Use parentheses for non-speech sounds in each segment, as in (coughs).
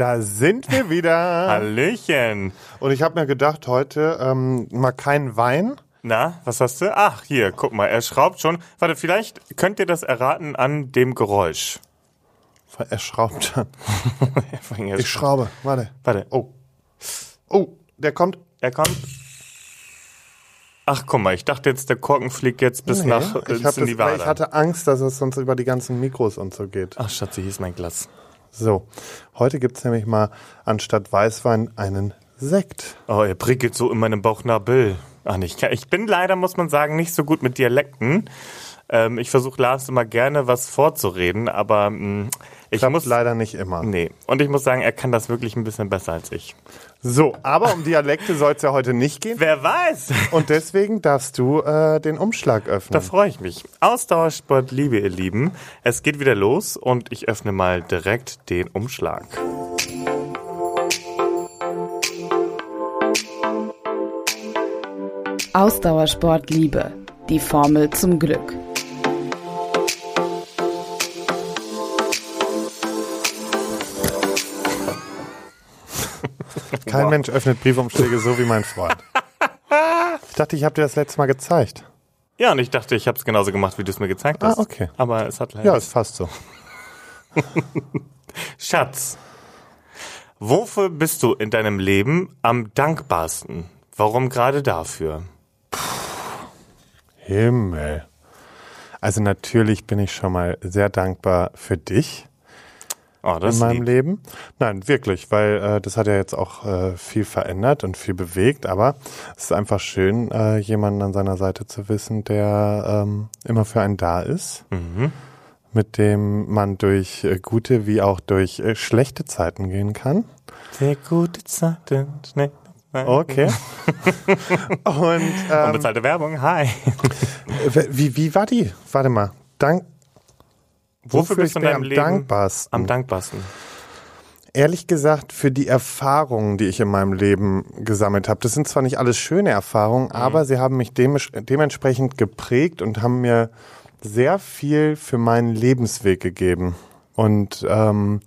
Da sind wir wieder. (laughs) Hallöchen. Und ich habe mir gedacht, heute ähm, mal keinen Wein. Na, was hast du? Ach, hier, guck mal, er schraubt schon. Warte, vielleicht könnt ihr das erraten an dem Geräusch. Er schraubt. ich (laughs) Ich schraube. Warte. Warte, Oh. Oh, der kommt. er kommt. Ach, guck mal, ich dachte jetzt, der Korken fliegt jetzt bis Nee, nach ich, das, ich hatte Angst, dass es sonst über die ganzen Mikros und so geht. Ach, Schatzi, hier ist mein Glas. So, heute gibt's nämlich mal anstatt Weißwein einen Sekt. Oh, er prickelt so in meinem Bauchnabel. Ach, nicht. Ich bin leider, muss man sagen, nicht so gut mit Dialekten. Ähm, ich versuche Lars immer gerne was vorzureden, aber mh, ich Klappt muss leider nicht immer. Nee, und ich muss sagen, er kann das wirklich ein bisschen besser als ich. So, aber um Dialekte soll's ja heute nicht gehen. Wer weiß? Und deswegen darfst du äh, den Umschlag Da öffnen. freue ich mich. Ausdauersport, liebe ihr Lieben. Es geht wieder los und ich öffne mal direkt den Umschlag. Ausdauersport Liebe. Die Formel zum Glück. Kein Mensch öffnet Briefumschläge so wie mein Freund. (laughs) Ich dachte, ich habe dir das letzte Mal gezeigt. Ja, und ich dachte, ich habe es genauso gemacht, wie du es mir gezeigt hast. Ah, okay. Aber es hat leider Ja, ist fast so. (laughs) Schatz, wofür bist du in deinem Leben am dankbarsten? Warum gerade dafür? Himmel. Also natürlich bin ich schon mal sehr dankbar für dich Oh, in meinem lieb. Leben. Nein, wirklich, weil äh, das hat ja jetzt auch äh, viel verändert und viel bewegt, aber es ist einfach schön, äh, jemanden an seiner Seite zu wissen, der ähm, immer für einen da ist, Mhm. mit dem man durch äh, gute wie auch durch äh, schlechte Zeiten gehen kann. Sehr gute Zeiten, schnell. Okay. (laughs) und ähm, Unbezahlte Werbung, hi. wie, wie war die? Warte mal. Dank, Wofür bist du in deinem am Leben dankbarsten? am dankbarsten? Ehrlich gesagt, für die Erfahrungen, die ich in meinem Leben gesammelt habe. Das sind zwar nicht alles schöne Erfahrungen, aber sie haben mich demes dementsprechend geprägt und haben mir sehr viel für meinen Lebensweg gegeben. Und ähm,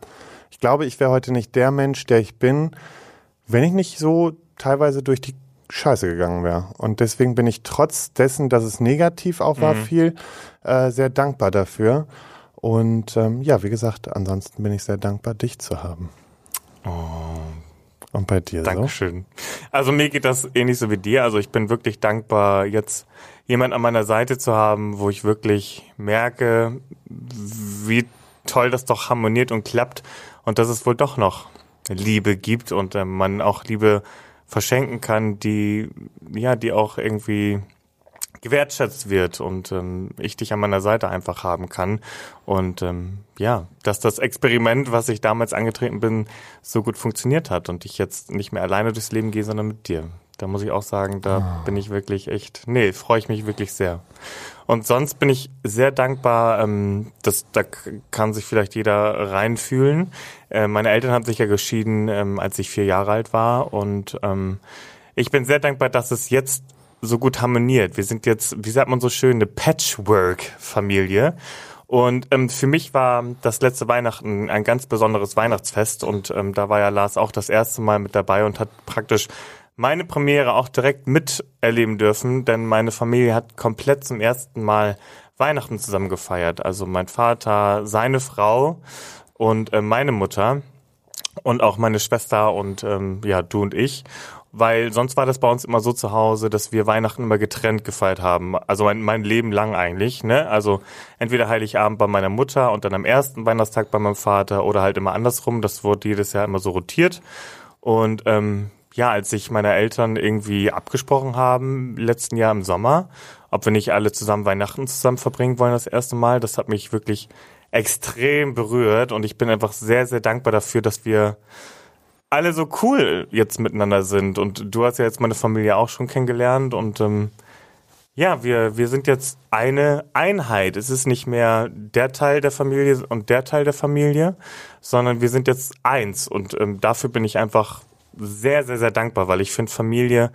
ich glaube, ich wäre heute nicht der Mensch, der ich bin, wenn ich nicht so teilweise durch die Scheiße gegangen wäre. Und deswegen bin ich trotz dessen, dass es negativ auch war, viel äh, sehr dankbar dafür. Und ähm, ja, wie gesagt, ansonsten bin ich sehr dankbar, dich zu haben. Und bei dir Dankeschön. Also mir geht das ähnlich so wie dir. Also ich bin wirklich dankbar, jetzt jemand an meiner Seite zu haben, wo ich wirklich merke, wie toll das doch harmoniert und klappt und dass es wohl doch noch Liebe gibt und äh, man auch Liebe verschenken kann, die ja, die auch irgendwie gewertschätzt wird und ähm, ich dich an meiner Seite einfach haben kann. Und ähm, ja, dass das Experiment, was ich damals angetreten bin, so gut funktioniert hat und ich jetzt nicht mehr alleine durchs Leben gehe, sondern mit dir. Da muss ich auch sagen, da bin ich wirklich echt, nee, freue ich mich wirklich sehr. Und sonst bin ich sehr dankbar, ähm, das, da kann sich vielleicht jeder reinfühlen. Äh, meine Eltern haben sich ja geschieden, ähm, als ich vier Jahre alt war und ähm, ich bin sehr dankbar, dass es jetzt so gut harmoniert. Wir sind jetzt, wie sagt man so schön, eine Patchwork-Familie. Und ähm, für mich war das letzte Weihnachten ein ganz besonderes Weihnachtsfest und ähm, da war ja Lars auch das erste Mal mit dabei und hat praktisch meine Premiere auch direkt miterleben dürfen, denn meine Familie hat komplett zum ersten Mal Weihnachten zusammen gefeiert. Also mein Vater, seine Frau und äh, meine Mutter und auch meine Schwester und ähm, ja, du und ich. Weil sonst war das bei uns immer so zu Hause, dass wir Weihnachten immer getrennt gefeiert haben. Also mein, mein Leben lang eigentlich, ne? Also entweder Heiligabend bei meiner Mutter und dann am ersten Weihnachtstag bei meinem Vater oder halt immer andersrum. Das wurde jedes Jahr immer so rotiert. Und ähm, ja, als sich meine Eltern irgendwie abgesprochen haben, letzten Jahr im Sommer, ob wir nicht alle zusammen Weihnachten zusammen verbringen wollen, das erste Mal, das hat mich wirklich extrem berührt und ich bin einfach sehr, sehr dankbar dafür, dass wir alle so cool jetzt miteinander sind. Und du hast ja jetzt meine Familie auch schon kennengelernt und ähm, ja, wir, wir sind jetzt eine Einheit. Es ist nicht mehr der Teil der Familie und der Teil der Familie, sondern wir sind jetzt eins. Und ähm, dafür bin ich einfach sehr, sehr, sehr dankbar, weil ich finde Familie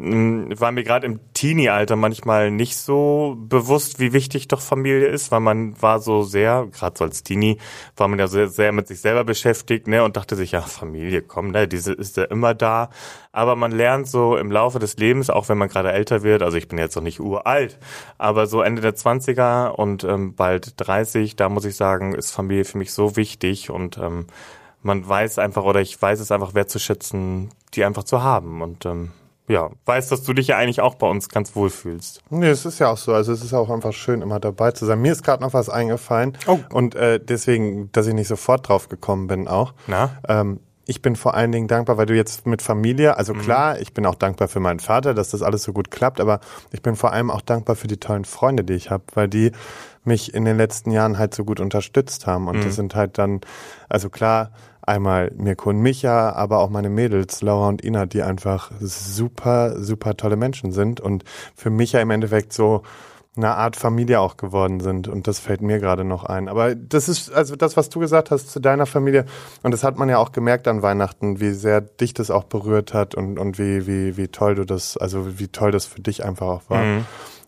war mir gerade im Teenie-Alter manchmal nicht so bewusst, wie wichtig doch Familie ist, weil man war so sehr, gerade so als Teenie, war man ja sehr, sehr mit sich selber beschäftigt, ne, und dachte sich, ja, Familie, komm, ne, diese ist ja immer da. Aber man lernt so im Laufe des Lebens, auch wenn man gerade älter wird, also ich bin jetzt noch nicht uralt, aber so Ende der 20er und ähm, bald 30, da muss ich sagen, ist Familie für mich so wichtig und ähm, man weiß einfach oder ich weiß es einfach wertzuschätzen, die einfach zu haben und ähm, ja, weiß, dass du dich ja eigentlich auch bei uns ganz wohl fühlst. Nee, es ist ja auch so. Also es ist auch einfach schön, immer dabei zu sein. Mir ist gerade noch was eingefallen. Oh. Und äh, deswegen, dass ich nicht sofort drauf gekommen bin auch. Na? Ähm, ich bin vor allen Dingen dankbar, weil du jetzt mit Familie, also klar, ich bin auch dankbar für meinen Vater, dass das alles so gut klappt, aber ich bin vor allem auch dankbar für die tollen Freunde, die ich habe, weil die mich in den letzten Jahren halt so gut unterstützt haben. Und das sind halt dann, also klar, einmal Mirko und Micha, aber auch meine Mädels, Laura und Ina, die einfach super, super tolle Menschen sind und für mich ja im Endeffekt so eine Art Familie auch geworden sind. Und das fällt mir gerade noch ein. Aber das ist, also das, was du gesagt hast zu deiner Familie, und das hat man ja auch gemerkt an Weihnachten, wie sehr dich das auch berührt hat und, und wie, wie, wie toll du das, also wie toll das für dich einfach auch war. Mhm.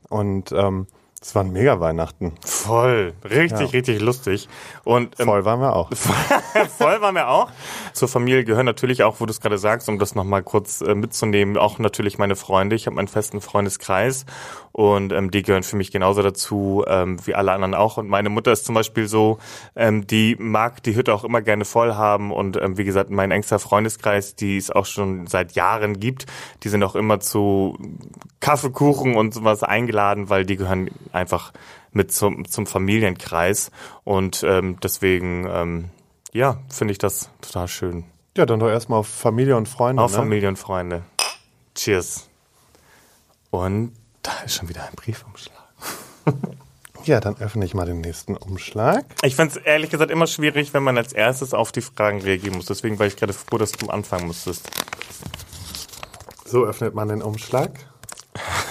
Und ähm, es war ein mega Weihnachten. Voll. Richtig, Ja. richtig lustig. Und ähm, Voll waren wir auch. (laughs) Voll waren wir auch. Zur Familie gehören natürlich auch, wo du es gerade sagst, um das nochmal kurz äh, mitzunehmen, auch natürlich meine Freunde. Ich habe meinen festen Freundeskreis und ähm, die gehören für mich genauso dazu ähm, wie alle anderen auch. Und meine Mutter ist zum Beispiel so, ähm, die mag die Hütte auch immer gerne voll haben und ähm, wie gesagt, mein engster Freundeskreis, die es auch schon seit Jahren gibt, die sind auch immer zu Kaffeekuchen und sowas eingeladen, weil die gehören einfach mit zum, zum Familienkreis und ähm, deswegen ähm, ja, finde ich das total schön. Ja, dann doch erstmal auf Familie und Freunde. Auf ne? Familie und Freunde. Cheers. Und da ist schon wieder ein Briefumschlag. (laughs) Ja, dann öffne ich mal den nächsten Umschlag. Ich finde es ehrlich gesagt immer schwierig, wenn man als erstes auf die Fragen reagieren muss. Deswegen war ich gerade froh, dass du anfangen musstest. So öffnet man den Umschlag. (laughs)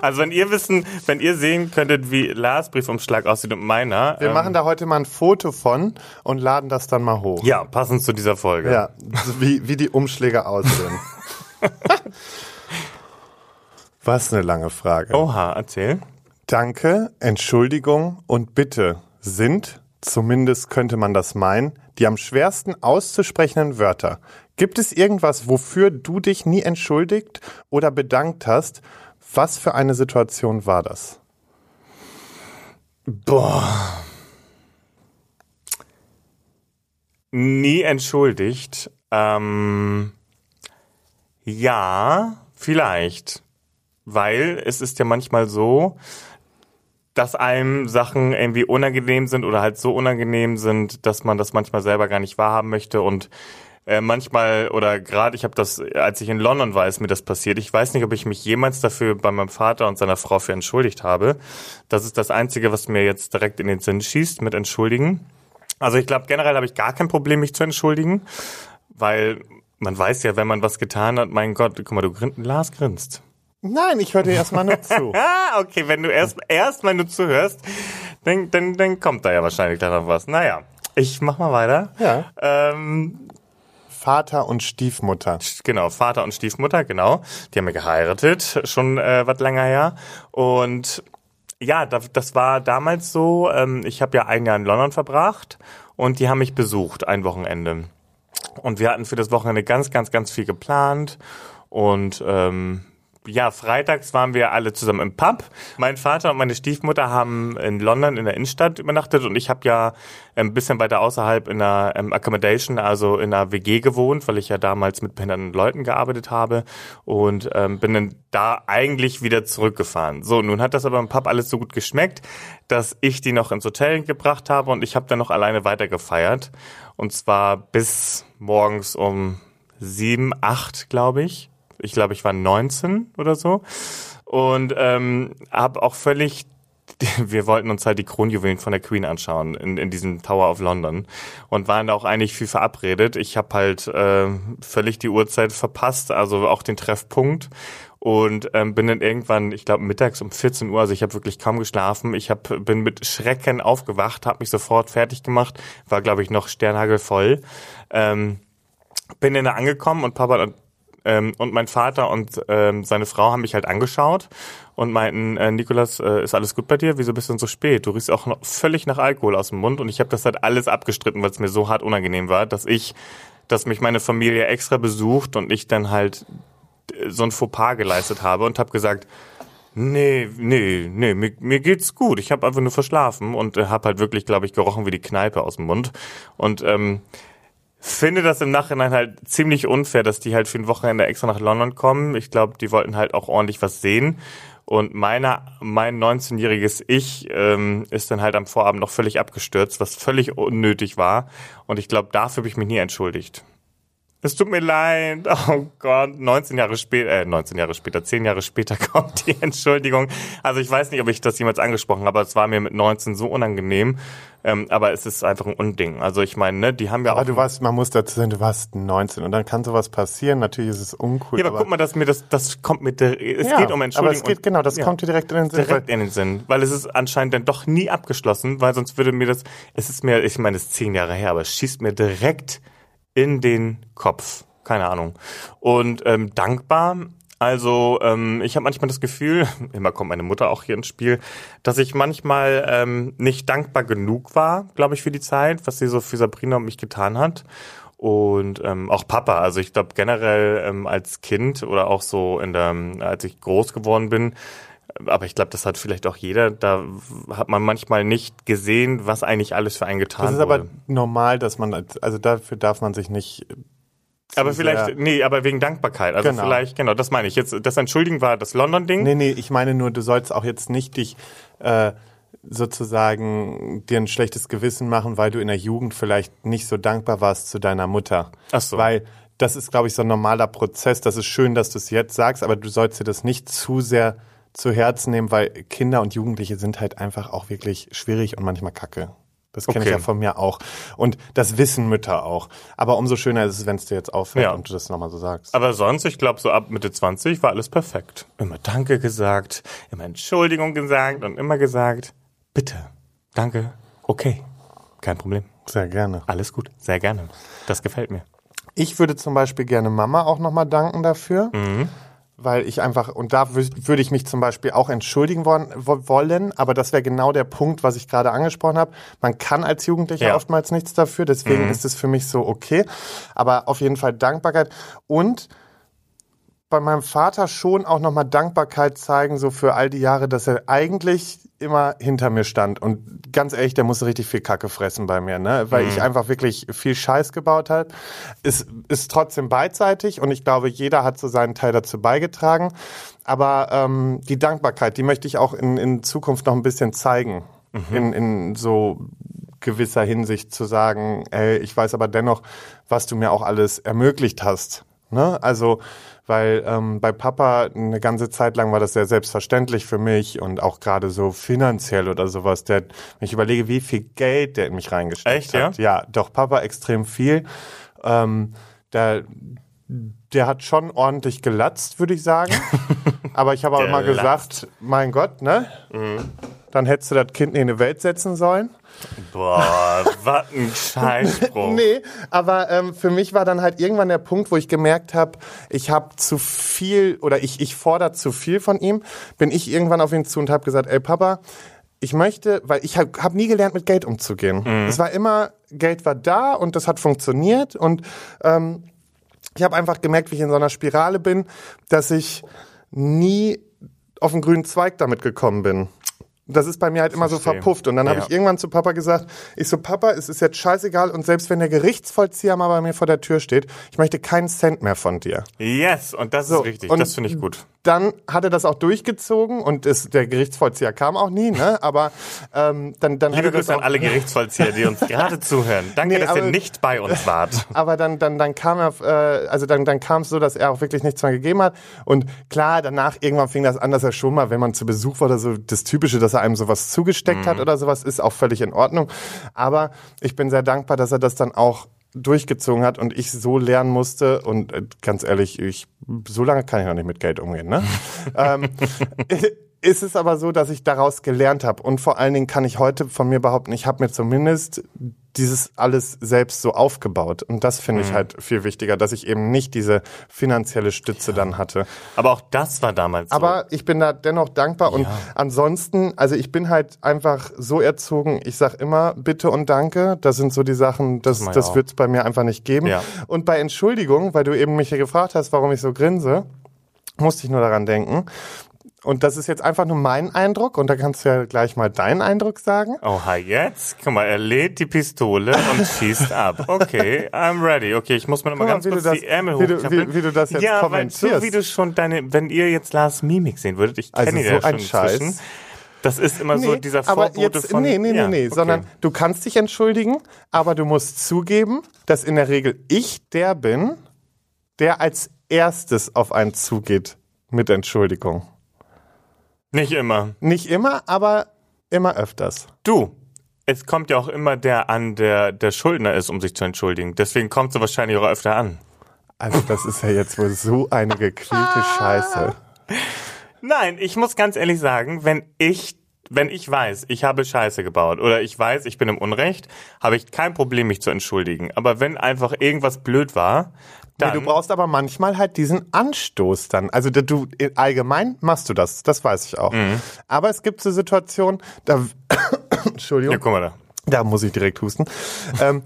Also wenn ihr wissen, wenn ihr sehen könntet, wie Lars Briefumschlag aussieht und meiner. Wir ähm, machen da heute mal ein Foto von und laden das dann mal hoch. Ja, passend zu dieser Folge. Ja, wie, wie die Umschläge aussehen. (laughs) Was eine lange Frage. Oha, erzähl. Danke, Entschuldigung und Bitte sind, zumindest könnte man das meinen, die am schwersten auszusprechenden Wörter. Gibt es irgendwas, wofür du dich nie entschuldigt oder bedankt hast? Was für eine Situation war das? Boah. Nie entschuldigt. Ähm, ja, vielleicht. Weil es ist ja manchmal so, dass einem Sachen irgendwie unangenehm sind oder halt so unangenehm sind, dass man das manchmal selber gar nicht wahrhaben möchte und äh, manchmal oder gerade ich habe das, als ich in London war, ist mir das passiert. Ich weiß nicht, ob ich mich jemals dafür bei meinem Vater und seiner Frau für entschuldigt habe. Das ist das Einzige, was mir jetzt direkt in den Sinn schießt mit entschuldigen. Also ich glaube, generell habe ich gar kein Problem, mich zu entschuldigen, weil man weiß ja, wenn man was getan hat, mein Gott, guck mal, du grin Lars grinst. Nein, ich höre dir erstmal nur (laughs) zu. Ah, okay, wenn du erst, erst wenn du zuhörst, dann, dann, dann kommt da ja wahrscheinlich gleich noch was. Naja, ich mach mal weiter. Ja. Ähm, Vater und Stiefmutter. genau, Vater und Stiefmutter, genau. Die haben ja geheiratet, schon äh, was länger her. Und ja, da, das war damals so, ähm, ich habe ja ein Jahr in London verbracht und die haben mich besucht, ein Wochenende. Und wir hatten für das Wochenende ganz, ganz, ganz viel geplant. Und ähm, ja, freitags waren wir alle zusammen im Pub. Mein Vater und meine Stiefmutter haben in London in der Innenstadt übernachtet und ich habe ja ein bisschen weiter außerhalb in einer ähm, Accommodation, also in einer WG gewohnt, weil ich ja damals mit behinderten Leuten gearbeitet habe und ähm, bin dann da eigentlich wieder zurückgefahren. So, nun hat das aber im Pub alles so gut geschmeckt, dass ich die noch ins Hotel gebracht habe und ich habe dann noch alleine weitergefeiert und zwar bis morgens um sieben, acht, glaube ich ich glaube, ich war 19 oder so. Und ähm, habe auch völlig, (laughs) wir wollten uns halt die Kronjuwelen von der Queen anschauen in, in diesem Tower of London und waren da auch eigentlich viel verabredet. Ich habe halt äh, völlig die Uhrzeit verpasst, also auch den Treffpunkt und ähm, bin dann irgendwann, ich glaube mittags um 14 Uhr, also ich habe wirklich kaum geschlafen. Ich hab, bin mit Schrecken aufgewacht, habe mich sofort fertig gemacht, war glaube ich noch sternhagelvoll. Ähm, bin dann da angekommen und Papa Ähm, und mein Vater und ähm, seine Frau haben mich halt angeschaut und meinten, äh, Nikolas, äh, ist alles gut bei dir? Wieso bist du denn so spät? Du riechst auch noch völlig nach Alkohol aus dem Mund. Und ich habe das halt alles abgestritten, weil es mir so hart unangenehm war, dass ich, dass mich meine Familie extra besucht und ich dann halt äh, so ein Fauxpas geleistet habe und habe gesagt, Nee, nee, nee, mir, mir geht's gut. Ich habe einfach nur verschlafen und äh, habe halt wirklich, glaube ich, gerochen wie die Kneipe aus dem Mund. Und ähm, finde das im Nachhinein halt ziemlich unfair, dass die halt für ein Wochenende extra nach London kommen. Ich glaube, die wollten halt auch ordentlich was sehen. Und meiner, mein 19-jähriges Ich ähm, ist dann halt am Vorabend noch völlig abgestürzt, was völlig unnötig war. Und ich glaube, dafür habe ich mich nie entschuldigt. Es tut mir leid. (laughs) Oh Gott, 19 Jahre später, äh, 19 Jahre später, 10 Jahre später kommt die Entschuldigung. Also ich weiß nicht, ob ich das jemals angesprochen habe, aber es war mir mit 19 so unangenehm. Ähm, aber es ist einfach ein Unding. Also ich meine, ne, die haben ja aber auch. du warst, man muss dazu sagen, du warst 19 und dann kann sowas passieren. Natürlich ist es uncool. Ja, aber, guck mal, dass mir das, das kommt mit der, es ja, geht um Entschuldigung. Aber es geht, genau, das ja, kommt dir direkt in den Sinn. direkt in den Sinn, weil es ist anscheinend dann doch nie abgeschlossen, weil sonst würde mir das, es ist mir, ich meine, es ist zehn Jahre her, aber es schießt mir direkt in den Kopf keine Ahnung. Und ähm, dankbar, also ähm, ich habe manchmal das Gefühl, (laughs) immer kommt meine Mutter auch hier ins Spiel, dass ich manchmal ähm, nicht dankbar genug war, glaube ich, für die Zeit, was sie so für Sabrina und mich getan hat. Und ähm, auch Papa, also ich glaube generell ähm, als Kind oder auch so in der, als ich groß geworden bin, aber ich glaube, das hat vielleicht auch jeder. Da hat man manchmal nicht gesehen, was eigentlich alles für einen getan wurde. Das ist wurde. aber normal, dass man, also dafür darf man sich nicht aber vielleicht, nee, aber wegen Dankbarkeit. Also genau. vielleicht, genau, das meine ich. Jetzt, das Entschuldigen war das London-Ding. Nee, nee, ich meine nur, du sollst auch jetzt nicht dich äh, sozusagen dir ein schlechtes Gewissen machen, weil du in der Jugend vielleicht nicht so dankbar warst zu deiner Mutter. Ach so. Weil das ist, glaube ich, so ein normaler Prozess. Das ist schön, dass du es jetzt sagst, aber du sollst dir das nicht zu sehr zu Herzen nehmen, weil Kinder und Jugendliche sind halt einfach auch wirklich schwierig und manchmal kacke. Das kenne okay. ich ja von mir auch. Und das wissen Mütter auch. Aber umso schöner ist es, wenn es dir jetzt auffällt ja. und du das nochmal so sagst. Aber sonst, ich glaube, so ab Mitte 20 war alles perfekt. Immer Danke gesagt, immer Entschuldigung gesagt und immer gesagt, bitte, danke, okay, kein Problem. Sehr gerne. Alles gut, sehr gerne. Das gefällt mir. Ich würde zum Beispiel gerne Mama auch nochmal danken dafür. Mhm weil ich einfach, und da würde ich mich zum Beispiel auch entschuldigen wollen, aber das wäre genau der Punkt, was ich gerade angesprochen habe. Man kann als Jugendlicher ja. oftmals nichts dafür, deswegen mhm. ist es für mich so okay. Aber auf jeden Fall Dankbarkeit und bei meinem Vater schon auch nochmal Dankbarkeit zeigen, so für all die Jahre, dass er eigentlich immer hinter mir stand. Und ganz ehrlich, der musste richtig viel Kacke fressen bei mir, ne? Weil mhm. ich einfach wirklich viel Scheiß gebaut habe. Es ist trotzdem beidseitig und ich glaube, jeder hat so seinen Teil dazu beigetragen. Aber ähm, die Dankbarkeit, die möchte ich auch in, in Zukunft noch ein bisschen zeigen. Mhm. In, in so gewisser Hinsicht zu sagen, ey, ich weiß aber dennoch, was du mir auch alles ermöglicht hast. Ne? Also weil ähm, bei Papa eine ganze Zeit lang war das sehr selbstverständlich für mich und auch gerade so finanziell oder sowas. Der, wenn ich überlege, wie viel Geld der in mich reingesteckt Echt, hat. Ja? ja, doch Papa extrem viel. Ähm, der, der hat schon ordentlich gelatzt, würde ich sagen. (laughs) Aber ich habe auch immer gesagt, mein Gott, ne? Mhm. Dann hättest du das Kind in eine Welt setzen sollen. Boah, was ein Scheißspruch. (laughs) nee, aber ähm, für mich war dann halt irgendwann der Punkt, wo ich gemerkt habe, ich habe zu viel oder ich, ich fordere zu viel von ihm. Bin ich irgendwann auf ihn zu und habe gesagt, ey Papa, ich möchte, weil ich habe hab nie gelernt, mit Geld umzugehen. Mhm. Es war immer, Geld war da und das hat funktioniert und ähm, ich habe einfach gemerkt, wie ich in so einer Spirale bin, dass ich nie auf den grünen Zweig damit gekommen bin. Das ist bei mir halt immer so verpufft. Und dann ja. habe ich irgendwann zu Papa gesagt, ich so, Papa, es ist jetzt scheißegal und selbst wenn der Gerichtsvollzieher mal bei mir vor der Tür steht, ich möchte keinen Cent mehr von dir. Yes, und das so, ist richtig, das finde ich gut dann hat er das auch durchgezogen und ist, der Gerichtsvollzieher kam auch nie, ne? Aber ähm, dann, dann Liebe Grüße an alle (laughs) Gerichtsvollzieher, die uns gerade zuhören. Danke, nee, dass aber, ihr nicht bei uns (laughs) wart. Aber dann, dann, dann kam er, äh, also dann, dann kam es so, dass er auch wirklich nichts mehr gegeben hat. Und klar, danach irgendwann fing das an, dass er schon mal, wenn man zu Besuch war oder so, das Typische, dass er einem sowas zugesteckt mhm. hat oder sowas, ist auch völlig in Ordnung. Aber ich bin sehr dankbar, dass er das dann auch durchgezogen hat und ich so lernen musste und äh, ganz ehrlich, ich so lange kann ich noch nicht mit Geld umgehen. Ne? (laughs) ähm, ist es aber so, dass ich daraus gelernt habe und vor allen Dingen kann ich heute von mir behaupten, ich habe mir zumindest dieses alles selbst so aufgebaut. Und das finde Mhm. ich halt viel wichtiger, dass ich eben nicht diese finanzielle Stütze dann hatte. Aber auch das war damals so. Aber ich bin da dennoch dankbar und ansonsten, also ich bin halt einfach so erzogen, ich sag immer bitte und danke. Das sind so die Sachen, das, das auch. wird es bei mir einfach nicht geben. Ja. Und bei Entschuldigung, weil du eben mich hier gefragt hast, warum ich so grinse, musste ich nur daran denken. Und das ist jetzt einfach nur mein Eindruck und da kannst du ja gleich mal deinen Eindruck sagen. Oha, jetzt? Guck mal, er lädt die Pistole und (laughs) schießt ab. Okay, I'm ready. Okay, ich muss mir noch mal Guck mal, ganz kurz das- die Ärmel wie du- wie- wie du das jetzt ja, kommentierst. So wie du schon deine, wenn ihr jetzt Lars Mimik sehen würdet, ich kenne Also ihn so ja schon ein Scheiß. inzwischen. Das ist immer so dieser aber Vorbote jetzt, von... Nee, nee, ja, nee, nee, okay. sondern du kannst dich entschuldigen, aber du musst zugeben, dass in der Regel ich der bin, der als erstes auf einen zugeht mit Entschuldigung. Nicht immer. Nicht immer, aber immer öfters. Du, es kommt ja auch immer der an, der der Schuldner ist, um sich zu entschuldigen. Deswegen kommt sie wahrscheinlich auch öfter an. Also das ist ja jetzt wohl so eine gequälte (laughs) Scheiße. Nein, ich muss ganz ehrlich sagen, wenn ich wenn ich weiß, ich habe Scheiße gebaut oder ich weiß, ich bin im Unrecht, habe ich kein Problem, mich zu entschuldigen. Aber wenn einfach irgendwas blöd war, Nee, dann du brauchst aber manchmal halt diesen Anstoß dann. Also du allgemein machst du das, das weiß ich auch. Mhm. Aber es gibt so Situationen, da (coughs) Entschuldigung. ja, guck mal da. Da muss ich direkt husten. ähm,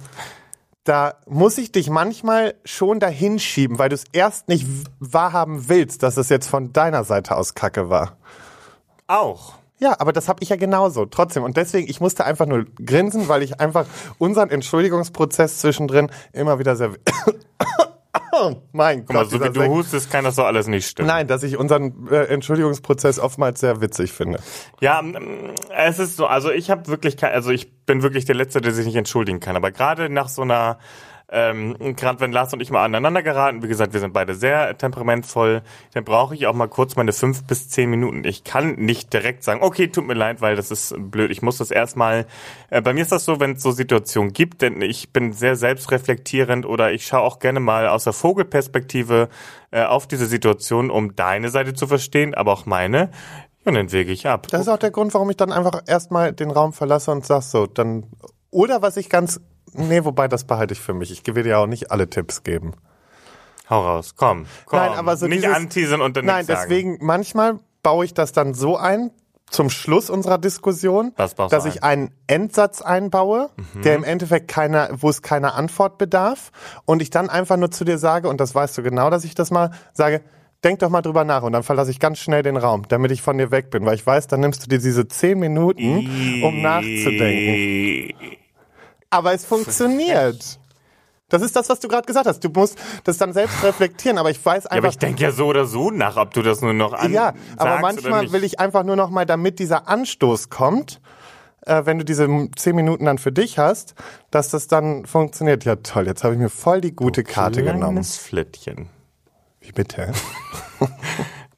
da muss ich dich manchmal schon dahin schieben, weil du es erst nicht wahrhaben willst, dass es jetzt von deiner Seite aus Kacke war. Auch. Ja, aber das habe ich ja genauso. Trotzdem. Und deswegen, ich musste einfach nur grinsen, weil ich einfach unseren Entschuldigungsprozess zwischendrin immer wieder sehr... (coughs) mein Guck mal, Gott, so wie du Sek- hustest, kann das doch alles nicht stimmen. Nein, dass ich unseren äh, Entschuldigungsprozess oftmals sehr witzig finde. Ja, es ist so, also ich habe wirklich kein, also ich bin wirklich der Letzte, der sich nicht entschuldigen kann. Aber gerade nach so einer, ähm, gerade wenn Lars und ich mal aneinander geraten, wie gesagt, wir sind beide sehr temperamentvoll, dann brauche ich auch mal kurz meine fünf bis zehn Minuten. Ich kann nicht direkt sagen, okay, tut mir leid, weil das ist blöd. Ich muss das erstmal, äh, bei mir ist das so, wenn es so Situationen gibt, denn ich bin sehr selbstreflektierend oder ich schaue auch gerne mal aus der Vogelperspektive äh, auf diese Situation, um deine Seite zu verstehen, aber auch meine. Und dann wege ich ab. Das ist auch der Grund, warum ich dann einfach erstmal den Raum verlasse und sag so, dann. Oder was ich ganz. Nee, wobei das behalte ich für mich. Ich will dir ja auch nicht alle Tipps geben. Hau raus, komm, komm. Nein, aber so nicht dieses- anteasern und dann Nein, nichts sagen. deswegen, manchmal baue ich das dann so ein, zum Schluss unserer Diskussion, du dass? Mhm. ich einen Endsatz einbaue, der im Endeffekt keiner, wo es keiner Antwort bedarf und ich dann einfach nur zu dir sage, und das weißt du genau, dass ich das mal sage, denk doch mal drüber nach und dann verlasse ich ganz schnell den Raum, damit ich von dir weg bin, weil ich weiß, dann nimmst du dir diese zehn Minuten, um nachzudenken. Aber es funktioniert. Das ist das, was du gerade gesagt hast. Du musst das dann selbst reflektieren, aber ich weiß Ja, aber einfach, ich denke ja so oder so nach, ob du das nur noch an ja, aber manchmal will ich einfach nur noch mal, damit dieser Anstoß kommt, äh, wenn du diese zehn Minuten dann für dich hast, dass das dann funktioniert. Ja, toll, jetzt habe ich mir voll die gute Karte genommen. Kleines Flittchen. Wie bitte? (laughs)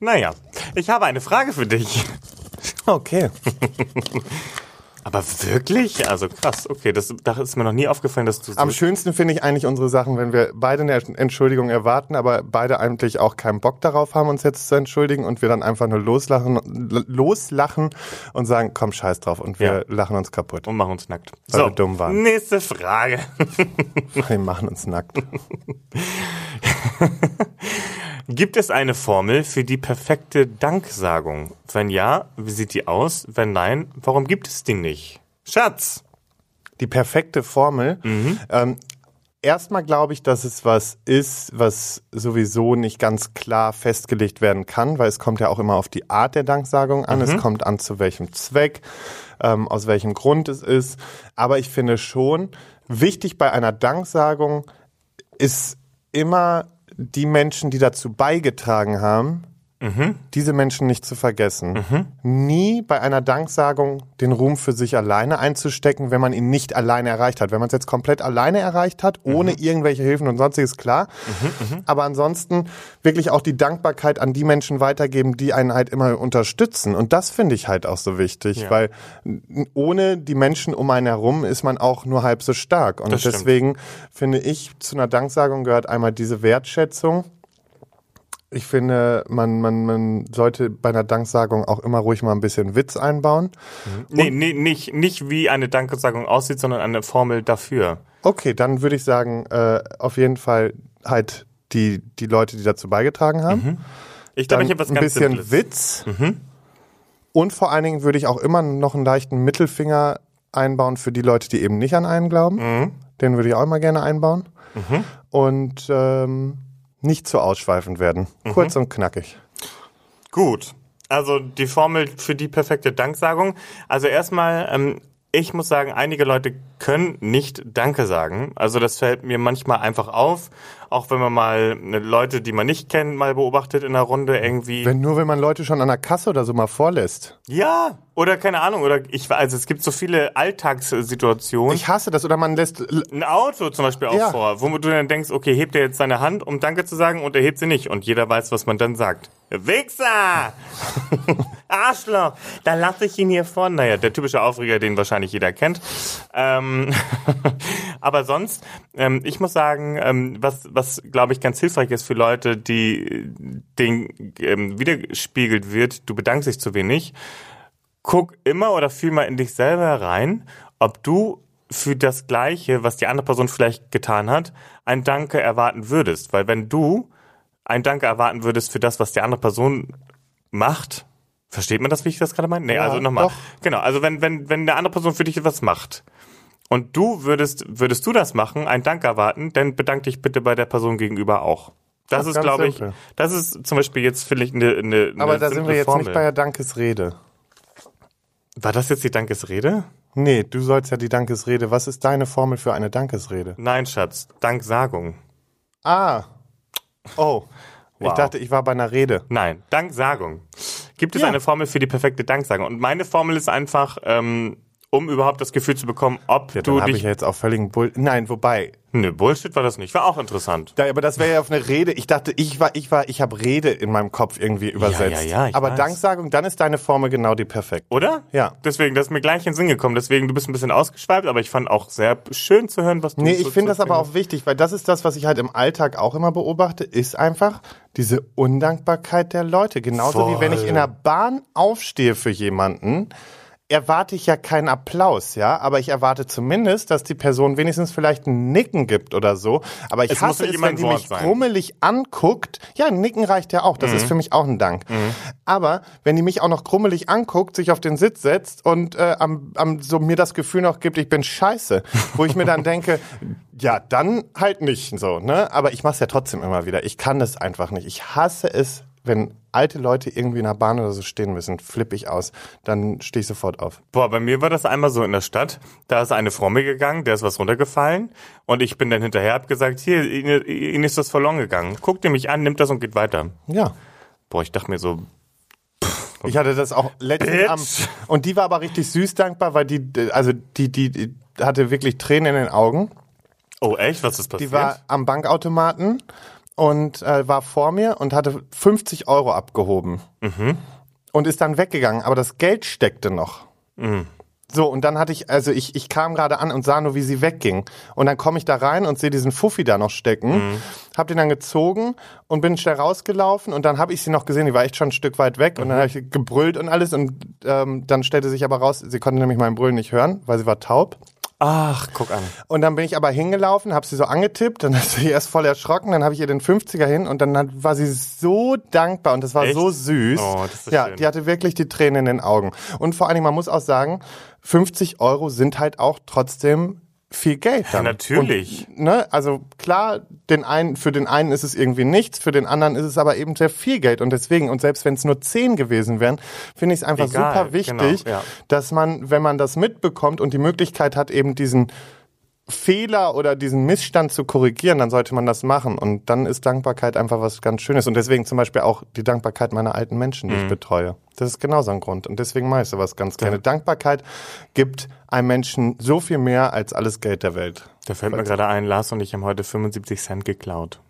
Naja, ich habe eine Frage für dich. Okay. (laughs) Aber wirklich? Also krass, okay, das, das ist mir noch nie aufgefallen, dass du so... Am schönsten finde ich eigentlich unsere Sachen, wenn wir beide eine Entschuldigung erwarten, aber beide eigentlich auch keinen Bock darauf haben, uns jetzt zu entschuldigen und wir dann einfach nur loslachen, loslachen und sagen, komm, scheiß drauf und wir Ja. lachen uns kaputt. und machen uns nackt. Weil so, wir dumm waren. nächste Frage. (laughs) Wir machen uns nackt. (laughs) Gibt es eine Formel für die perfekte Danksagung? Wenn ja, wie sieht die aus? Wenn nein, warum gibt es die nicht? Schatz! die perfekte Formel. Ähm, erstmal glaube ich, dass es was ist, was sowieso nicht ganz klar festgelegt werden kann, weil es kommt ja auch immer auf die Art der Danksagung an. Es kommt an, zu welchem Zweck, ähm, aus welchem Grund es ist. Aber ich finde schon, wichtig bei einer Danksagung ist immer die Menschen, die dazu beigetragen haben, diese Menschen nicht zu vergessen. Nie bei einer Danksagung den Ruhm für sich alleine einzustecken, wenn man ihn nicht alleine erreicht hat. Wenn man es jetzt komplett alleine erreicht hat, ohne irgendwelche Hilfen und sonstiges, klar. Aber ansonsten wirklich auch die Dankbarkeit an die Menschen weitergeben, die einen halt immer unterstützen. Und das finde ich halt auch so wichtig, Ja. weil ohne die Menschen um einen herum ist man auch nur halb so stark. Und Das stimmt. deswegen finde ich, zu einer Danksagung gehört einmal diese Wertschätzung Ich finde, man, man, man sollte bei einer Danksagung auch immer ruhig mal ein bisschen Witz einbauen. Nee, nee, nicht, nicht wie eine Danksagung aussieht, sondern eine Formel dafür. Okay, dann würde ich sagen, äh, auf jeden Fall halt die, die Leute, die dazu beigetragen haben. Ich glaube, ich habe was ein ganz bisschen Simples. Witz. Und vor allen Dingen würde ich auch immer noch einen leichten Mittelfinger einbauen für die Leute, die eben nicht an einen glauben. Den würde ich auch immer gerne einbauen. Und ähm, nicht zu ausschweifend werden. Kurz und knackig. Gut. Also die Formel für die perfekte Danksagung. Also erstmal, ähm, ich muss sagen, einige Leute können nicht Danke sagen. Also das fällt mir manchmal einfach auf. Auch wenn man mal äh, Leute, die man nicht kennt, mal beobachtet in einer Runde irgendwie. Wenn nur, wenn man Leute schon an der Kasse oder so mal vorlässt. ja, oder keine Ahnung. Oder ich also es gibt so viele Alltagssituationen. Ich hasse das. Oder man lässt. ein Auto zum Beispiel auch Ja. vor, wo du dann denkst, okay, hebt er jetzt seine Hand, um Danke zu sagen, und er hebt sie nicht. Und jeder weiß, was man dann sagt. Wichser! (laughs) Arschloch! Da lasse ich ihn hier vor. Naja, der typische Aufreger, den wahrscheinlich jeder kennt. Ähm, (laughs) aber sonst, ähm, ich muss sagen, ähm, was, was glaube ich ganz hilfreich ist für Leute, die den ähm, widerspiegelt wird, du bedankst dich zu wenig, guck immer oder fühl mal in dich selber rein, ob du für das Gleiche, was die andere Person vielleicht getan hat, ein Danke erwarten würdest. Weil wenn du ein Danke erwarten würdest für das, was die andere Person macht, versteht man das, wie ich das gerade meine? Nee, Ja, also nochmal. Genau, also wenn, wenn, wenn eine andere Person für dich etwas macht und du würdest, würdest du das machen, ein Dank erwarten, dann bedank dich bitte bei der Person gegenüber auch. Das Ach, ist, glaube ich, das ist zum Beispiel jetzt vielleicht eine, eine, eine Aber da sind wir jetzt Formel. nicht bei der Dankesrede. War das jetzt die Dankesrede? Nee, du sollst ja die Dankesrede. Was ist deine Formel für eine Dankesrede? Nein, Schatz, Danksagung. Ah. Oh. Ich Wow. dachte, ich war bei einer Rede. Nein, Danksagung. Gibt es Ja. eine Formel für die perfekte Danksagung? Und meine Formel ist einfach, ähm, um überhaupt das Gefühl zu bekommen, ob Ja, du dann dich. ich ja jetzt auch völligen Bull. Nein, wobei. Nö, Bullshit war das nicht. War auch interessant. Da, aber das wäre ja auf eine Rede. Ich dachte, ich war, ich war, ich habe Rede in meinem Kopf irgendwie übersetzt. ja, ja, ich aber weiß. Danksagung, dann ist deine Formel genau die perfekte. Oder? Ja. Deswegen, das ist mir gleich in den Sinn gekommen. Deswegen, du bist ein bisschen ausgeschweift, aber ich fand auch sehr schön zu hören, was du Nee, so ich finde das aber auch wichtig, weil das ist das, was ich halt im Alltag auch immer beobachte, ist einfach diese Undankbarkeit der Leute. Genauso wie wenn ich in der Bahn aufstehe für jemanden, erwarte ich ja keinen Applaus, ja, aber ich erwarte zumindest, dass die Person wenigstens vielleicht ein Nicken gibt oder so. Aber ich Es hasse es, wenn die Wort mich sein. grummelig anguckt. Ja, ein Nicken reicht ja auch. Das Mhm. ist für mich auch ein Dank. Aber wenn die mich auch noch grummelig anguckt, sich auf den Sitz setzt und äh, am, am, so mir das Gefühl noch gibt, ich bin scheiße, wo ich mir dann denke, (laughs) ja, dann halt nicht so, ne? Aber ich mach's ja trotzdem immer wieder. Ich kann das einfach nicht. Ich hasse es, wenn alte Leute irgendwie in der Bahn oder so stehen müssen, flippe ich aus. Dann stehe ich sofort auf. Boah, bei mir war das einmal so in der Stadt. Da ist eine Frau mir gegangen, der ist was runtergefallen. Und ich bin dann hinterher, hab gesagt, hier, Ihnen ist das verloren gegangen. Guckt ihr mich an, nimmt das und geht weiter. Ja. Boah, ich dachte mir so, Ich hatte das auch letztens am und die war aber richtig süß dankbar, weil die also die die, die hatte wirklich Tränen in den Augen. oh echt, was ist passiert? Die war am Bankautomaten und äh, war vor mir und hatte 50 Euro abgehoben. Und ist dann weggegangen, aber das Geld steckte noch. So, und dann hatte ich, also ich, ich kam gerade an und sah nur, wie sie wegging. Und dann komme ich da rein und sehe diesen Fuffi da noch stecken, hab den dann gezogen und bin schnell rausgelaufen und dann habe ich sie noch gesehen, die war echt schon ein Stück weit weg und dann habe ich gebrüllt und alles und ähm, dann stellte sich aber raus, sie konnte nämlich meinen Brüllen nicht hören, weil sie war taub. Ach, guck an. Und dann bin ich aber hingelaufen, habe sie so angetippt, dann (laughs) ist sie erst voll erschrocken, dann habe ich ihr den 50er hin und dann hat, war sie so dankbar und das war Echt? so süß. Oh, das ist ja, schön. die hatte wirklich die Tränen in den Augen. Und vor allen Dingen, man muss auch sagen, 50 Euro sind halt auch trotzdem viel Geld. Dann. natürlich. Und, ne, also klar, den einen, für den einen ist es irgendwie nichts, für den anderen ist es aber eben sehr viel Geld. Und deswegen, und selbst wenn es nur 10 gewesen wären, finde ich es einfach Egal, super wichtig, genau, ja. dass man, wenn man das mitbekommt und die Möglichkeit hat, eben diesen Fehler oder diesen Missstand zu korrigieren, dann sollte man das machen. Und dann ist Dankbarkeit einfach was ganz Schönes. Und deswegen zum Beispiel auch die Dankbarkeit meiner alten Menschen, die Mhm. ich betreue. Das ist genauso ein Grund. Und deswegen mache ich sowas ganz gerne. Dankbarkeit gibt einem Menschen so viel mehr als alles Geld der Welt. Da fällt mir gerade ein, Lars und ich haben heute 75 Cent geklaut.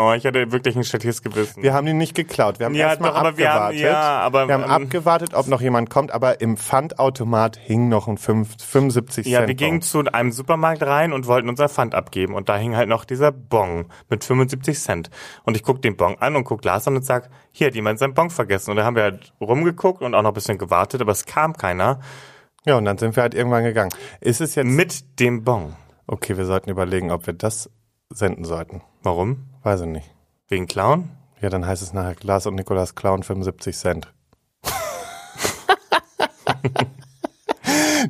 Oh, ich hatte wirklich ein schlechtes Gewissen. Wir haben die nicht geklaut. Wir haben Ja, erstmal aber wir haben- abgewartet. ja, aber, wir haben ähm, abgewartet, ob noch jemand kommt, aber im Pfandautomat hing noch ein 5, 75 Ja, Cent. wir gingen zu einem Supermarkt rein und wollten unser Pfand abgeben. Und da hing halt noch dieser Bon mit 75 Cent. Und ich guck den Bon an und guck Lars an und sag, hier hat jemand seinen Bon vergessen. Und da haben wir halt rumgeguckt und auch noch ein bisschen gewartet, aber es kam keiner Ja, und dann sind wir halt irgendwann gegangen. Ist es jetzt mit dem Bon. Okay, wir sollten überlegen, ob wir das senden sollten. Warum? Weiß ich nicht. Wegen Clown? Ja, dann heißt es nachher Glas und Nikolas Clown 75 Cent. (laughs)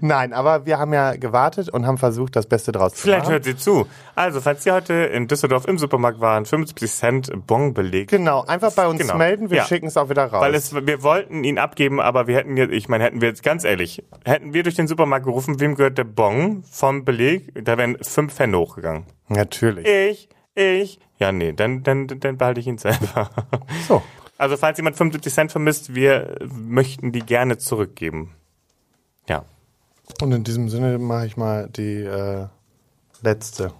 Nein, aber wir haben ja gewartet und haben versucht, das Beste draus zu Vielleicht machen. hört sie zu. Also, falls Sie heute in Düsseldorf im Supermarkt waren, 75 Cent Bon belegt. Genau, einfach bei uns Genau. melden, wir Ja. schicken es auch wieder raus. Weil es, wir wollten ihn abgeben, aber wir hätten jetzt, ich meine, hätten wir jetzt ganz ehrlich, hätten wir durch den Supermarkt gerufen, wem gehört der Bon vom Beleg, da wären fünf Pfände hochgegangen. Natürlich. Ich, ich. Ja, nee, dann, dann, dann behalte ich ihn selber. So. Also, falls jemand 75 Cent vermisst, wir möchten die gerne zurückgeben. Ja. Und in diesem Sinne mache ich mal die äh, letzte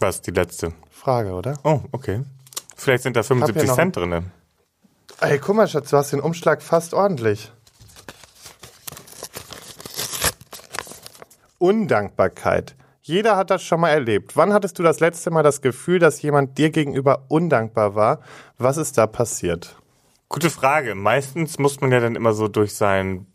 Was, die letzte? Frage, oder? Oh, okay. Vielleicht sind da 75 noch- Cent drinne. Ey, guck mal, Schatz, du hast den Umschlag fast ordentlich. Undankbarkeit. Jeder hat das schon mal erlebt. Wann hattest du das letzte Mal das Gefühl, dass jemand dir gegenüber undankbar war? Was ist da passiert? Gute Frage. Meistens muss man ja dann immer so durch sein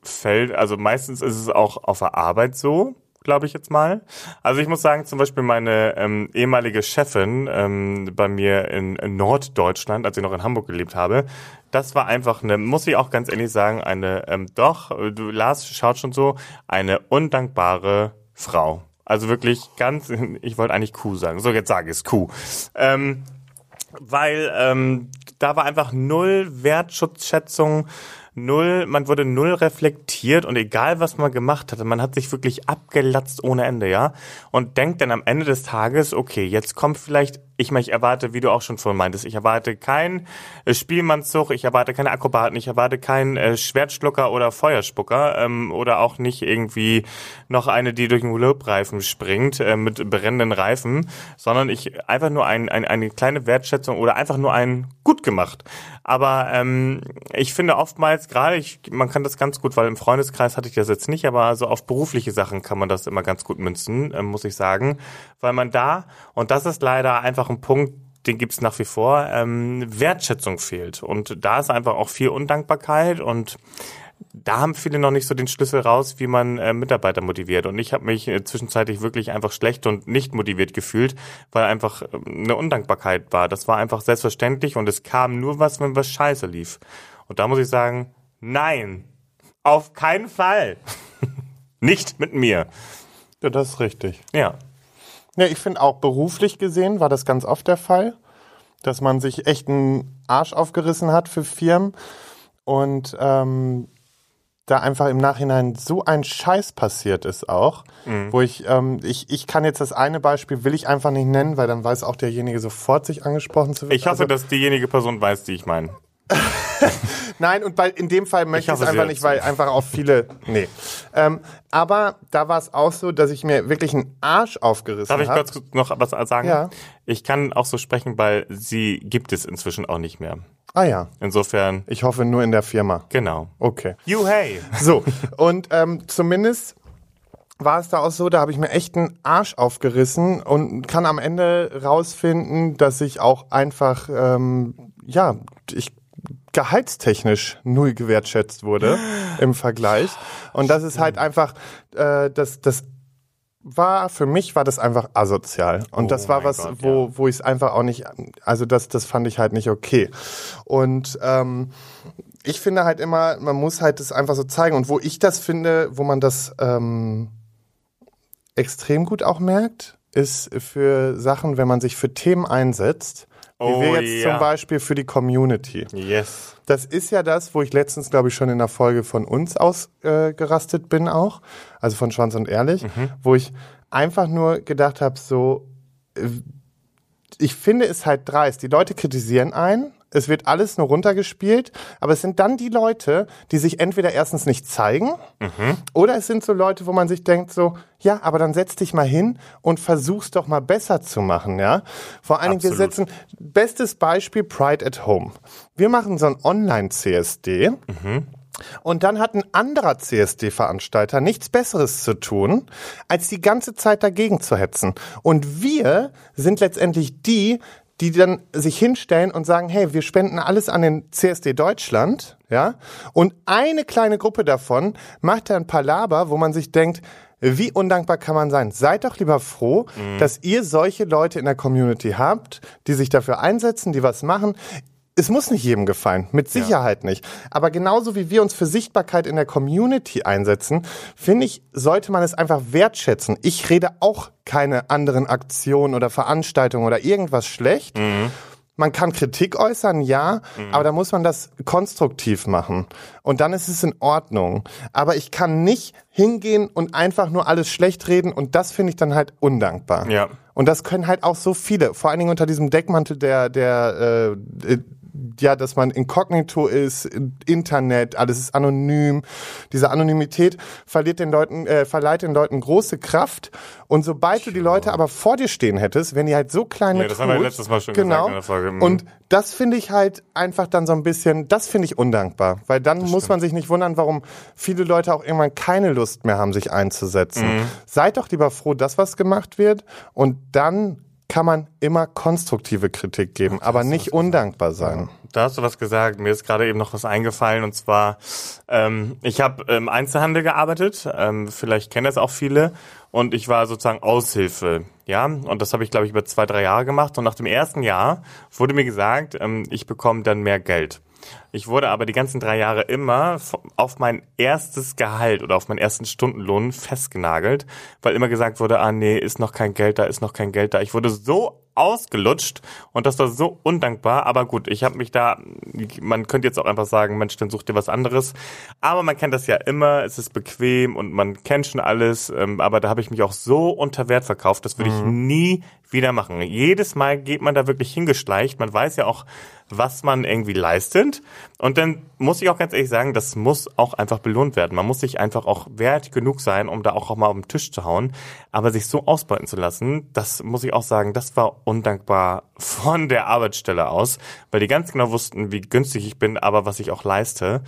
Feld, also meistens ist es auch auf der Arbeit so, glaube ich jetzt mal. Also ich muss sagen, zum Beispiel meine ähm, ehemalige Chefin ähm, bei mir in, in Norddeutschland, als ich noch in Hamburg gelebt habe, das war einfach eine, muss ich auch ganz ehrlich sagen, eine, ähm, doch, du, Lars schaut schon so, eine undankbare Frau. Also wirklich ganz, (laughs) ich wollte eigentlich Kuh sagen, so jetzt sage ich es Kuh. Ähm, weil ähm, da war einfach null Wertschätzung, null, man wurde null reflektiert und egal was man gemacht hatte, man hat sich wirklich abgelatzt ohne Ende, ja. Und denkt dann am Ende des Tages, okay, jetzt kommt vielleicht, ich meine, ich erwarte, wie du auch schon vorhin meintest, ich erwarte keinen äh, Spielmannszug, ich erwarte keine Akrobaten, ich erwarte keinen äh, Schwertschlucker oder Feuerspucker ähm, oder auch nicht irgendwie noch eine, die durch den Lobreifen springt äh, mit brennenden Reifen, sondern ich einfach nur ein, ein, eine kleine Wertschätzung oder einfach nur ein gut gemacht. Aber ähm, ich finde oftmals gerade, ich, man kann das ganz gut, weil im Freundeskreis hatte ich das jetzt nicht, aber so auf berufliche Sachen kann man das immer ganz gut münzen, äh, muss ich sagen, weil man da, und das ist leider einfach ein Punkt, den gibt's nach wie vor, ähm, Wertschätzung fehlt. Und da ist einfach auch viel Undankbarkeit und da haben viele noch nicht so den Schlüssel raus, wie man äh, Mitarbeiter motiviert. Und ich habe mich äh, zwischenzeitlich wirklich einfach schlecht und nicht motiviert gefühlt, weil einfach äh, eine Undankbarkeit war. Das war einfach selbstverständlich und es kam nur was, wenn was scheiße lief. Und da muss ich sagen, nein, auf keinen Fall. (laughs) nicht mit mir. Ja, das ist richtig. Ja. Ja, ich finde auch beruflich gesehen war das ganz oft der Fall, dass man sich echt einen Arsch aufgerissen hat für Firmen und ähm, da einfach im Nachhinein so ein Scheiß passiert ist auch, wo ich, ähm, ich, ich kann jetzt das eine Beispiel, will ich einfach nicht nennen, weil dann weiß auch derjenige sofort sich angesprochen zu werden. Ich hoffe, dass diejenige Person weiß, die ich meine. (laughs) (laughs) Nein, und bei, in dem Fall möchte ich es einfach nicht, weil einfach auch viele. Nee. Ähm, aber da war es auch so, dass ich mir wirklich einen Arsch aufgerissen Darf ich habe. kurz noch was sagen? Ja. Ich kann auch so sprechen, weil sie gibt es inzwischen auch nicht mehr. Ah ja. Insofern, Ich hoffe nur in der Firma. genau. Okay. You hey. (laughs) So, und ähm, zumindest war es da auch so, da habe ich mir echt einen Arsch aufgerissen und kann am Ende rausfinden, dass ich auch einfach, ähm, ja, ich gehaltstechnisch null gewertschätzt wurde (gasps) im Vergleich. Und das ist halt einfach, äh, das, das war, für mich war das einfach asozial. Und Oh das war was, Gott, wo, wo ich es einfach auch nicht, also das, das fand ich halt nicht okay. Und ähm, ich finde halt immer, man muss halt das einfach so zeigen. Und wo ich das finde, wo man das ähm, extrem gut auch merkt, ist für Sachen, wenn man sich für Themen einsetzt, wie Oh, wir jetzt ja. zum Beispiel für die Community. Yes. Das ist ja das, wo ich letztens, glaube ich, schon in der Folge von uns ausgerastet äh, bin auch, also von Schwanz und Ehrlich, wo ich einfach nur gedacht habe, so, äh, ich finde es halt dreist. Die Leute kritisieren einen, es wird alles nur runtergespielt, aber es sind dann die Leute, die sich entweder erstens nicht zeigen oder es sind so Leute, wo man sich denkt so, ja, aber dann setz dich mal hin und versuch's doch mal besser zu machen, ja. Vor allen Dingen, wir setzen, bestes Beispiel Pride at Home. Wir machen so ein Online-CSD. Und dann hat ein anderer CSD-Veranstalter nichts Besseres zu tun, als die ganze Zeit dagegen zu hetzen. Und wir sind letztendlich die, die dann sich hinstellen und sagen, hey, wir spenden alles an den CSD Deutschland, ja? Und eine kleine Gruppe davon macht dann Palaber, wo man sich denkt, wie undankbar kann man sein? Seid doch lieber froh, dass ihr solche Leute in der Community habt, die sich dafür einsetzen, die was machen. Es muss nicht jedem gefallen, mit Sicherheit nicht. Aber genauso wie wir uns für Sichtbarkeit in der Community einsetzen, finde ich, sollte man es einfach wertschätzen. Ich rede auch keine anderen Aktionen oder Veranstaltungen oder irgendwas schlecht. Man kann Kritik äußern, ja, aber da muss man das konstruktiv machen. Und dann ist es in Ordnung. Aber ich kann nicht hingehen und einfach nur alles schlecht reden und das finde ich dann halt undankbar. Ja. Und das können halt auch so viele, vor allen Dingen unter diesem Deckmantel der, der, äh, ja, dass man inkognito ist, Internet, alles ist anonym. Diese Anonymität verliert den Leuten, äh, verleiht den Leuten große Kraft. Und sobald du die Leute aber vor dir stehen hättest, wenn die halt so kleine Ja, das haben wir letztes Mal schon genau. gesagt in der Folge. Mhm. Und das finde ich halt einfach dann so ein bisschen, das finde ich undankbar, weil dann muss man sich nicht wundern, warum viele Leute auch irgendwann keine Lust mehr haben, sich einzusetzen. Mhm. Seid doch lieber froh, dass was gemacht wird und dann kann man immer konstruktive Kritik geben, aber nicht undankbar sein. Da hast du was gesagt. Mir ist gerade eben noch was eingefallen und zwar, ähm, ich habe im Einzelhandel gearbeitet. Ähm, vielleicht kennen das auch viele. Und ich war sozusagen Aushilfe, ja. Und das habe ich, glaube ich, über zwei, drei Jahre gemacht. Und nach dem ersten Jahr wurde mir gesagt, ähm, ich bekomme dann mehr Geld. Ich wurde aber die ganzen drei Jahre immer auf mein erstes Gehalt oder auf meinen ersten Stundenlohn festgenagelt, weil immer gesagt wurde, ah nee, ist noch kein Geld da, ist noch kein Geld da. Ich wurde so ausgelutscht und das war so undankbar. Aber gut, ich habe mich da, man könnte jetzt auch einfach sagen, Mensch, dann such dir was anderes. Aber man kennt das ja immer, es ist bequem und man kennt schon alles. Ähm, aber da habe ich mich auch so unter Wert verkauft, das würde ich nie wieder machen. Jedes Mal geht man da wirklich hingeschleicht. Man weiß ja auch, was man irgendwie leistet. Und dann muss ich auch ganz ehrlich sagen, das muss auch einfach belohnt werden. Man muss sich einfach auch wert genug sein, um da auch, auch mal auf den Tisch zu hauen. Aber sich so ausbeuten zu lassen, das muss ich auch sagen, das war undankbar (laughs) von der Arbeitsstelle aus, weil die ganz genau wussten, wie günstig ich bin, aber was ich auch leiste.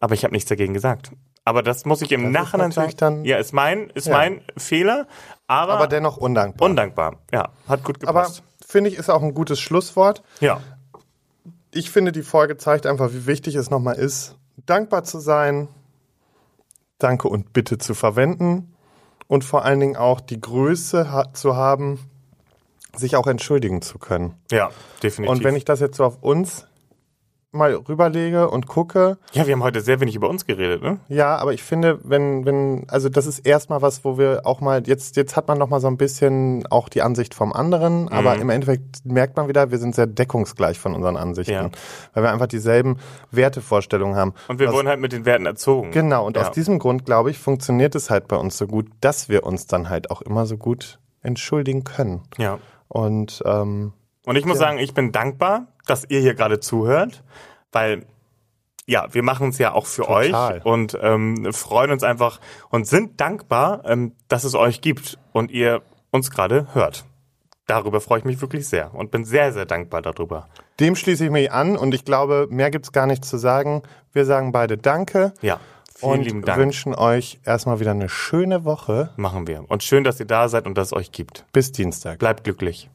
Aber ich habe nichts dagegen gesagt. Aber das muss ich im Das Nachhinein sagen. ja, ist mein, ist Ja. mein Fehler, aber, Aber dennoch undankbar. undankbar. Ja, hat gut aber gepasst. finde ich, ist auch ein gutes Schlusswort. ja. Ich finde, die Folge zeigt einfach, wie wichtig es nochmal ist, dankbar zu sein, Danke und Bitte zu verwenden und vor allen Dingen auch die Größe ha zu haben, sich auch entschuldigen zu können. Ja, definitiv. Und wenn ich das jetzt so auf uns mal rüberlege und gucke, ja, wir haben heute sehr wenig über uns geredet, ne? ja, aber ich finde, wenn, wenn, also das ist erstmal was, wo wir auch mal, jetzt, jetzt hat man noch mal so ein bisschen auch die Ansicht vom anderen, aber Mhm. im Endeffekt merkt man wieder, wir sind sehr deckungsgleich von unseren Ansichten, Ja. weil wir einfach dieselben Wertevorstellungen haben. Und wir aus, wurden halt mit den Werten erzogen. Genau, und ja. aus diesem Grund, glaube ich, funktioniert es halt bei uns so gut, dass wir uns dann halt auch immer so gut entschuldigen können. Ja. Und ähm, Und ich muss sagen, ich bin dankbar, dass ihr hier gerade zuhört, weil ja, wir machen es ja auch für Total. euch und ähm, freuen uns einfach und sind dankbar, ähm, dass es euch gibt und ihr uns gerade hört. Darüber freue ich mich wirklich sehr und bin sehr, sehr dankbar darüber. dem schließe ich mich an und ich glaube, mehr gibt's gar nicht zu sagen. Wir sagen beide Danke. Ja, vielen und lieben Dank. wünschen euch erstmal wieder eine schöne Woche. Machen wir. Und schön, dass ihr da seid und dass es euch gibt. Bis Dienstag. Bleibt glücklich.